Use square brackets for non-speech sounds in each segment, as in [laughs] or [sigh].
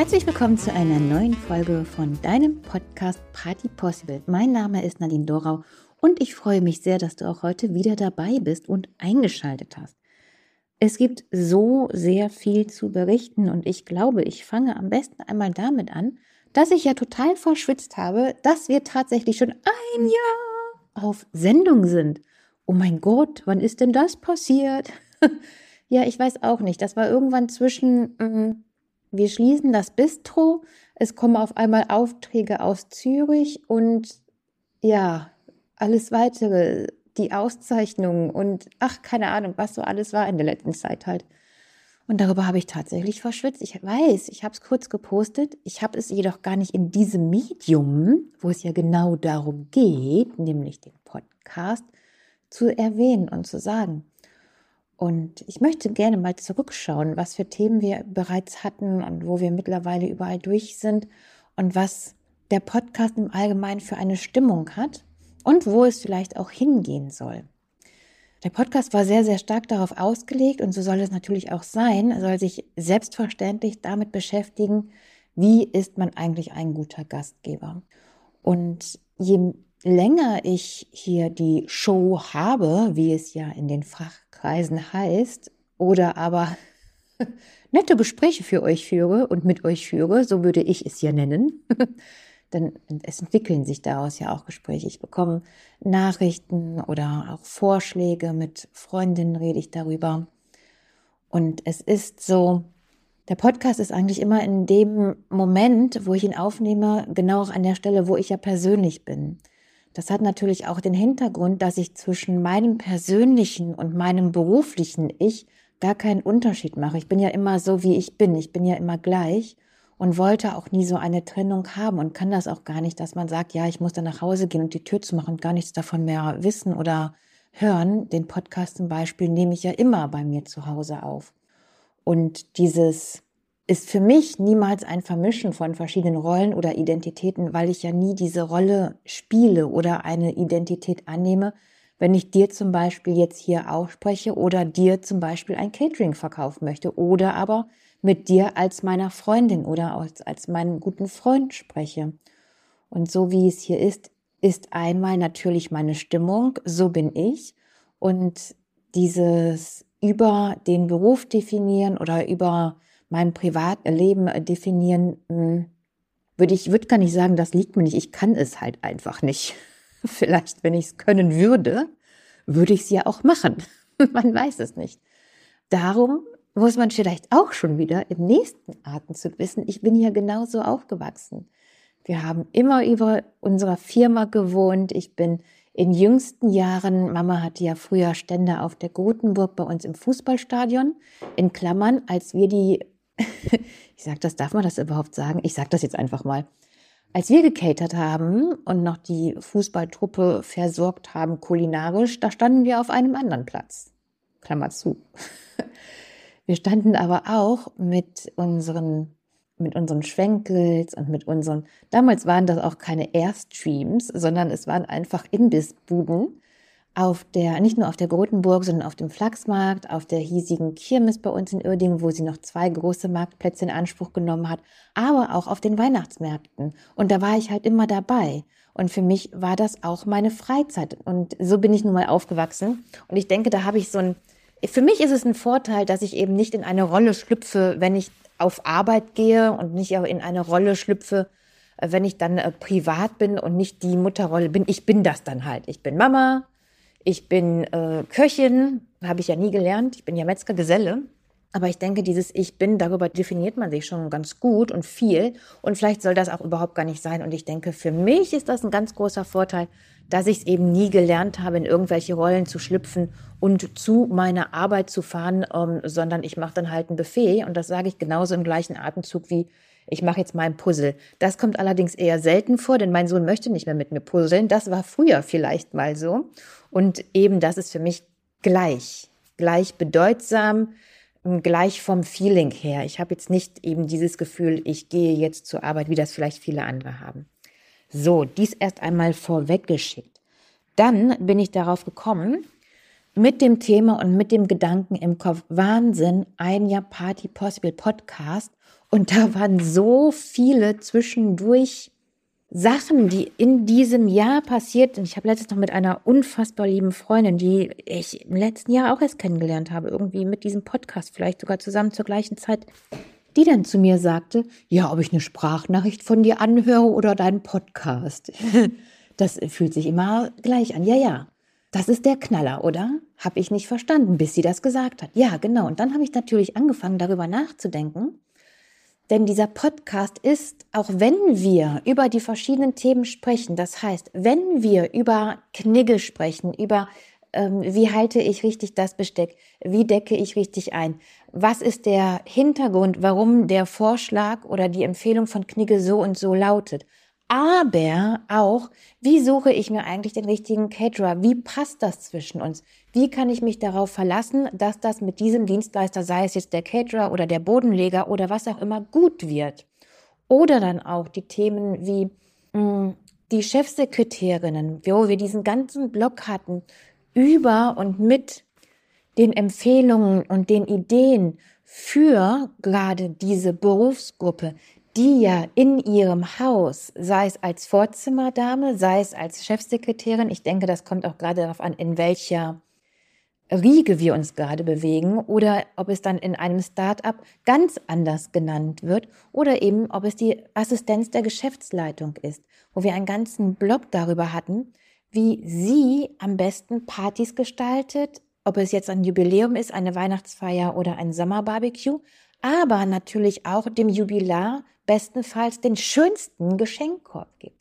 Herzlich willkommen zu einer neuen Folge von deinem Podcast Party Possible. Mein Name ist Nadine Dorau und ich freue mich sehr, dass du auch heute wieder dabei bist und eingeschaltet hast. Es gibt so sehr viel zu berichten und ich glaube, ich fange am besten einmal damit an, dass ich ja total verschwitzt habe, dass wir tatsächlich schon ein Jahr auf Sendung sind. Oh mein Gott, wann ist denn das passiert? [laughs] ja, ich weiß auch nicht. Das war irgendwann zwischen, äh, wir schließen das Bistro, es kommen auf einmal Aufträge aus Zürich und ja, alles weitere, die Auszeichnungen und ach, keine Ahnung, was so alles war in der letzten Zeit halt. Und darüber habe ich tatsächlich verschwitzt. Ich weiß, ich habe es kurz gepostet. Ich habe es jedoch gar nicht in diesem Medium, wo es ja genau darum geht, nämlich den Podcast, zu erwähnen und zu sagen. Und ich möchte gerne mal zurückschauen, was für Themen wir bereits hatten und wo wir mittlerweile überall durch sind und was der Podcast im Allgemeinen für eine Stimmung hat und wo es vielleicht auch hingehen soll. Der Podcast war sehr, sehr stark darauf ausgelegt und so soll es natürlich auch sein. Er soll sich selbstverständlich damit beschäftigen, wie ist man eigentlich ein guter Gastgeber. Und je länger ich hier die Show habe, wie es ja in den Fachkreisen heißt, oder aber [laughs] nette Gespräche für euch führe und mit euch führe, so würde ich es ja nennen, [laughs] denn es entwickeln sich daraus ja auch Gespräche. Ich bekomme Nachrichten oder auch Vorschläge mit Freundinnen rede ich darüber. Und es ist so, der Podcast ist eigentlich immer in dem Moment, wo ich ihn aufnehme, genau auch an der Stelle, wo ich ja persönlich bin. Das hat natürlich auch den Hintergrund, dass ich zwischen meinem persönlichen und meinem beruflichen Ich gar keinen Unterschied mache. Ich bin ja immer so, wie ich bin. Ich bin ja immer gleich und wollte auch nie so eine Trennung haben und kann das auch gar nicht, dass man sagt, ja, ich muss dann nach Hause gehen und die Tür zu machen und gar nichts davon mehr wissen oder hören. Den Podcast zum Beispiel nehme ich ja immer bei mir zu Hause auf. Und dieses ist für mich niemals ein Vermischen von verschiedenen Rollen oder Identitäten, weil ich ja nie diese Rolle spiele oder eine Identität annehme, wenn ich dir zum Beispiel jetzt hier ausspreche oder dir zum Beispiel ein Catering verkaufen möchte oder aber mit dir als meiner Freundin oder als, als meinen guten Freund spreche. Und so wie es hier ist, ist einmal natürlich meine Stimmung, so bin ich. Und dieses über den Beruf definieren oder über mein Privatleben äh, definieren, hm, würde ich würde gar nicht sagen, das liegt mir nicht. Ich kann es halt einfach nicht. [laughs] Vielleicht, wenn ich es können würde, würde ich es ja auch machen. [laughs] man weiß es nicht. Darum muss man vielleicht auch schon wieder im nächsten Atemzug wissen, ich bin ja genauso aufgewachsen. Wir haben immer über unserer Firma gewohnt. Ich bin in jüngsten Jahren, Mama hatte ja früher Stände auf der Gotenburg bei uns im Fußballstadion, in Klammern, als wir die [laughs] ich sage das, darf man das überhaupt sagen? Ich sage das jetzt einfach mal. Als wir gecatert haben und noch die Fußballtruppe versorgt haben kulinarisch, da standen wir auf einem anderen Platz. Klammer zu. [laughs] Wir standen aber auch mit unseren mit unseren Schwenkels und mit unseren, damals waren das auch keine Airstreams, sondern es waren einfach Imbissbuden, auf der, nicht nur auf der Grotenburg, sondern auf dem Flachsmarkt, auf der hiesigen Kirmes bei uns in Uerdingen, wo sie noch zwei große Marktplätze in Anspruch genommen hat, aber auch auf den Weihnachtsmärkten. Und da war ich halt immer dabei. Und für mich war das auch meine Freizeit. Und so bin ich nun mal aufgewachsen. Und ich denke, da habe ich so ein, für mich ist es ein Vorteil, dass ich eben nicht in eine Rolle schlüpfe, wenn ich auf Arbeit gehe und nicht in eine Rolle schlüpfe, wenn ich dann äh, privat bin und nicht die Mutterrolle bin. Ich bin das dann halt. Ich bin Mama, ich bin äh, Köchin, habe ich ja nie gelernt. Ich bin ja Metzgergeselle. Aber ich denke, dieses Ich bin, darüber definiert man sich schon ganz gut und viel. Und vielleicht soll das auch überhaupt gar nicht sein. Und ich denke, für mich ist das ein ganz großer Vorteil, dass ich es eben nie gelernt habe, in irgendwelche Rollen zu schlüpfen und zu meiner Arbeit zu fahren, ähm, sondern ich mache dann halt ein Buffet. Und das sage ich genauso im gleichen Atemzug wie ich mache jetzt mal Puzzle. Das kommt allerdings eher selten vor, denn mein Sohn möchte nicht mehr mit mir puzzeln. Das war früher vielleicht mal so. Und eben das ist für mich gleich, gleich bedeutsam, gleich vom Feeling her. Ich habe jetzt nicht eben dieses Gefühl, ich gehe jetzt zur Arbeit, wie das vielleicht viele andere haben. So, dies erst einmal vorweggeschickt. Dann bin ich darauf gekommen, mit dem Thema und mit dem Gedanken im Kopf. Wahnsinn, ein Jahr Party Possible Podcast. Und da waren so viele zwischendurch Sachen, die in diesem Jahr passiert sind. Ich habe letztens noch mit einer unfassbar lieben Freundin, die ich im letzten Jahr auch erst kennengelernt habe, irgendwie mit diesem Podcast, vielleicht sogar zusammen zur gleichen Zeit, die dann zu mir sagte, ja, ob ich eine Sprachnachricht von dir anhöre oder deinen Podcast. [laughs] Das fühlt sich immer gleich an. Ja, ja. Das ist der Knaller, oder? Habe ich nicht verstanden, bis sie das gesagt hat. Ja, genau. Und dann habe ich natürlich angefangen, darüber nachzudenken denn dieser Podcast ist, auch wenn wir über die verschiedenen Themen sprechen, das heißt, wenn wir über Knigge sprechen, über ähm, wie halte ich richtig das Besteck, wie decke ich richtig ein, was ist der Hintergrund, warum der Vorschlag oder die Empfehlung von Knigge so und so lautet, aber auch, wie suche ich mir eigentlich den richtigen Caterer? Wie passt das zwischen uns? Wie kann ich mich darauf verlassen, dass das mit diesem Dienstleister, sei es jetzt der Caterer oder der Bodenleger oder was auch immer, gut wird? Oder dann auch die Themen wie mh, hm, die Chefsekretärinnen, wo wir diesen ganzen Block hatten, über und mit den Empfehlungen und den Ideen für gerade diese Berufsgruppe, die ja in ihrem Haus, sei es als Vorzimmerdame, sei es als Chefsekretärin, ich denke, das kommt auch gerade darauf an, in welcher Riege wir uns gerade bewegen oder ob es dann in einem Start-up ganz anders genannt wird oder eben ob es die Assistenz der Geschäftsleitung ist, wo wir einen ganzen Blog darüber hatten, wie sie am besten Partys gestaltet, ob es jetzt ein Jubiläum ist, eine Weihnachtsfeier oder ein Sommerbarbecue, aber natürlich auch dem Jubilar bestenfalls den schönsten Geschenkkorb gibt.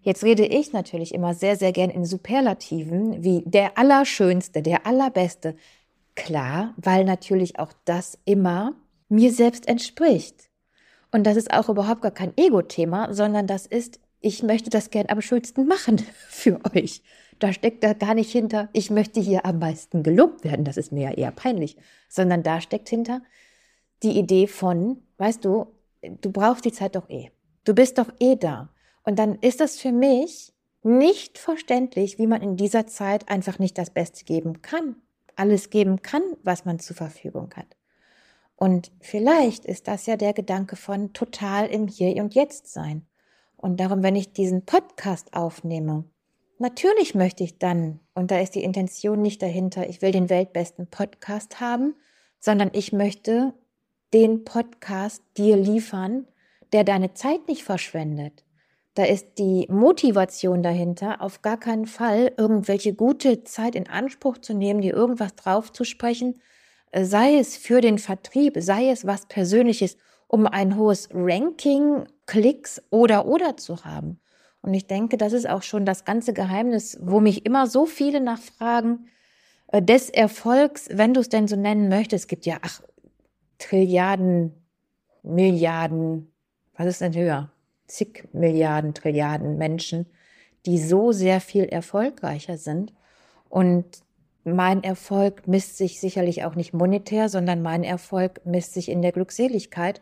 Jetzt rede ich natürlich immer sehr, sehr gern in Superlativen wie der Allerschönste, der Allerbeste. Klar, weil natürlich auch das immer mir selbst entspricht. Und das ist auch überhaupt gar kein Ego-Thema, sondern das ist, ich möchte das gern am schönsten machen [laughs] für euch. Da steckt da gar nicht hinter, ich möchte hier am meisten gelobt werden, das ist mir ja eher peinlich, sondern da steckt hinter die Idee von, weißt du, du brauchst die Zeit doch eh. Du bist doch eh da. Und dann ist das für mich nicht verständlich, wie man in dieser Zeit einfach nicht das Beste geben kann. Alles geben kann, was man zur Verfügung hat. Und vielleicht ist das ja der Gedanke von total im Hier und Jetzt sein. Und darum, wenn ich diesen Podcast aufnehme, natürlich möchte ich dann, und da ist die Intention nicht dahinter, ich will den weltbesten Podcast haben, sondern ich möchte den Podcast dir liefern, der deine Zeit nicht verschwendet. Da ist die Motivation dahinter, auf gar keinen Fall irgendwelche gute Zeit in Anspruch zu nehmen, dir irgendwas draufzusprechen, äh, sei es für den Vertrieb, sei es was Persönliches, um ein hohes Ranking, Klicks oder oder zu haben. Und ich denke, das ist auch schon das ganze Geheimnis, wo mich immer so viele nachfragen, äh, des Erfolgs, wenn du es denn so nennen möchtest. Es gibt ja, ach, Trilliarden, Milliarden, was ist denn höher? Zig Milliarden, Trilliarden Menschen, die so sehr viel erfolgreicher sind. Und mein Erfolg misst sich sicherlich auch nicht monetär, sondern mein Erfolg misst sich in der Glückseligkeit.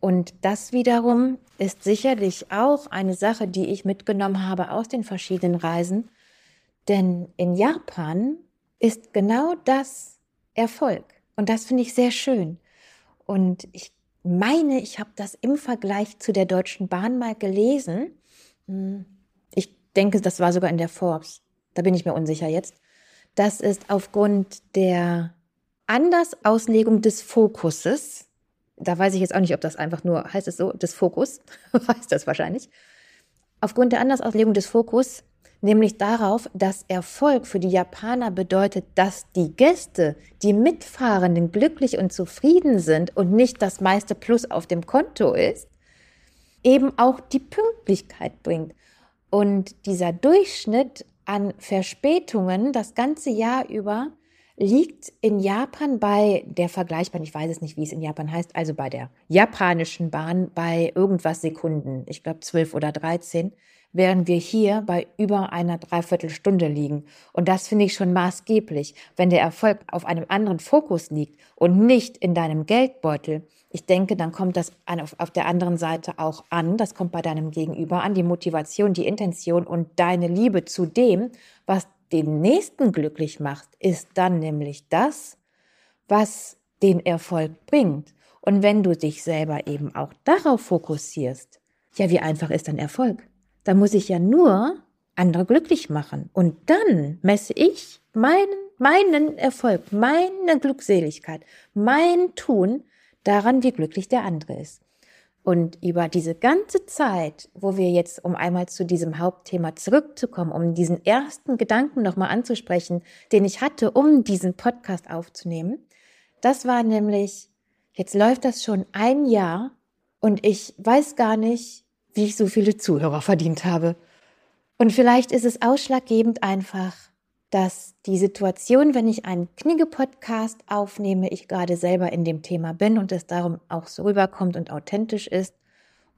Und das wiederum ist sicherlich auch eine Sache, die ich mitgenommen habe aus den verschiedenen Reisen. Denn in Japan ist genau das Erfolg. Und das finde ich sehr schön. Und ich meine, ich habe das im Vergleich zu der Deutschen Bahn mal gelesen. Hm, ich denke, das war sogar in der Forbes. Da bin ich mir unsicher jetzt. Das ist aufgrund der Andersauslegung des Fokuses. Da weiß ich jetzt auch nicht, ob das einfach nur, heißt es so, des Fokus, [laughs] weiß das wahrscheinlich. Aufgrund der Andersauslegung des Fokus nämlich darauf, dass Erfolg für die Japaner bedeutet, dass die Gäste, die Mitfahrenden glücklich und zufrieden sind und nicht das meiste Plus auf dem Konto ist, eben auch die Pünktlichkeit bringt. Und dieser Durchschnitt an Verspätungen das ganze Jahr über liegt in Japan bei der vergleichbaren, ich weiß es nicht, wie es in Japan heißt, also bei der japanischen Bahn bei irgendwas Sekunden, ich glaube zwölf oder dreizehn während wir hier bei über einer Dreiviertelstunde liegen. Und das finde ich schon maßgeblich, wenn der Erfolg auf einem anderen Fokus liegt und nicht in deinem Geldbeutel. Ich denke, dann kommt das auf der anderen Seite auch an, das kommt bei deinem Gegenüber an, die Motivation, die Intention und deine Liebe zu dem, was den Nächsten glücklich macht, ist dann nämlich das, was den Erfolg bringt. Und wenn du dich selber eben auch darauf fokussierst, ja, wie einfach ist dann Erfolg? Da muss ich ja nur andere glücklich machen. Und dann messe ich meinen, meinen Erfolg, meine Glückseligkeit, mein Tun daran, wie glücklich der andere ist. Und über diese ganze Zeit, wo wir jetzt, um einmal zu diesem Hauptthema zurückzukommen, um diesen ersten Gedanken nochmal anzusprechen, den ich hatte, um diesen Podcast aufzunehmen, das war nämlich, jetzt läuft das schon ein Jahr und ich weiß gar nicht, wie ich so viele Zuhörer verdient habe. Und vielleicht ist es ausschlaggebend einfach, dass die Situation, wenn ich einen Knigge-Podcast aufnehme, ich gerade selber in dem Thema bin und es darum auch so rüberkommt und authentisch ist.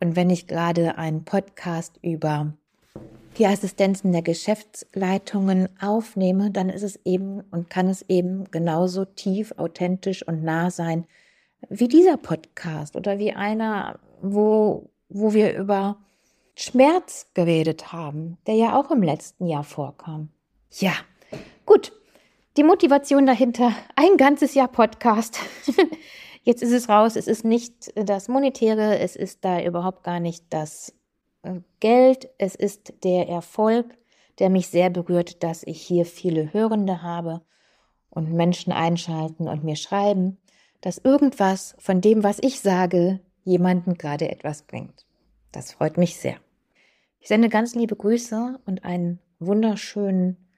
Und wenn ich gerade einen Podcast über die Assistenzen der Geschäftsleitungen aufnehme, dann ist es eben und kann es eben genauso tief, authentisch und nah sein wie dieser Podcast oder wie einer, wo, wo wir über Schmerz geredet haben, der ja auch im letzten Jahr vorkam. Ja, Gut, die Motivation dahinter, ein ganzes Jahr Podcast. [laughs] Jetzt ist es raus, es ist nicht das Monetäre, es ist da überhaupt gar nicht das äh, Geld, es ist der Erfolg, der mich sehr berührt, dass ich hier viele Hörende habe und Menschen einschalten und mir schreiben, dass irgendwas von dem, was ich sage, jemanden gerade etwas bringt. Das freut mich sehr. Ich sende ganz liebe Grüße und einen wunderschönen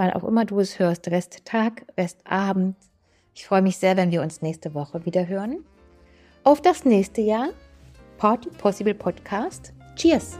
weil auch immer du es hörst, Resttag, Restabend. Ich freue mich sehr, wenn wir uns nächste Woche wieder hören. Auf das nächste Jahr. Party Possible Podcast. Cheers!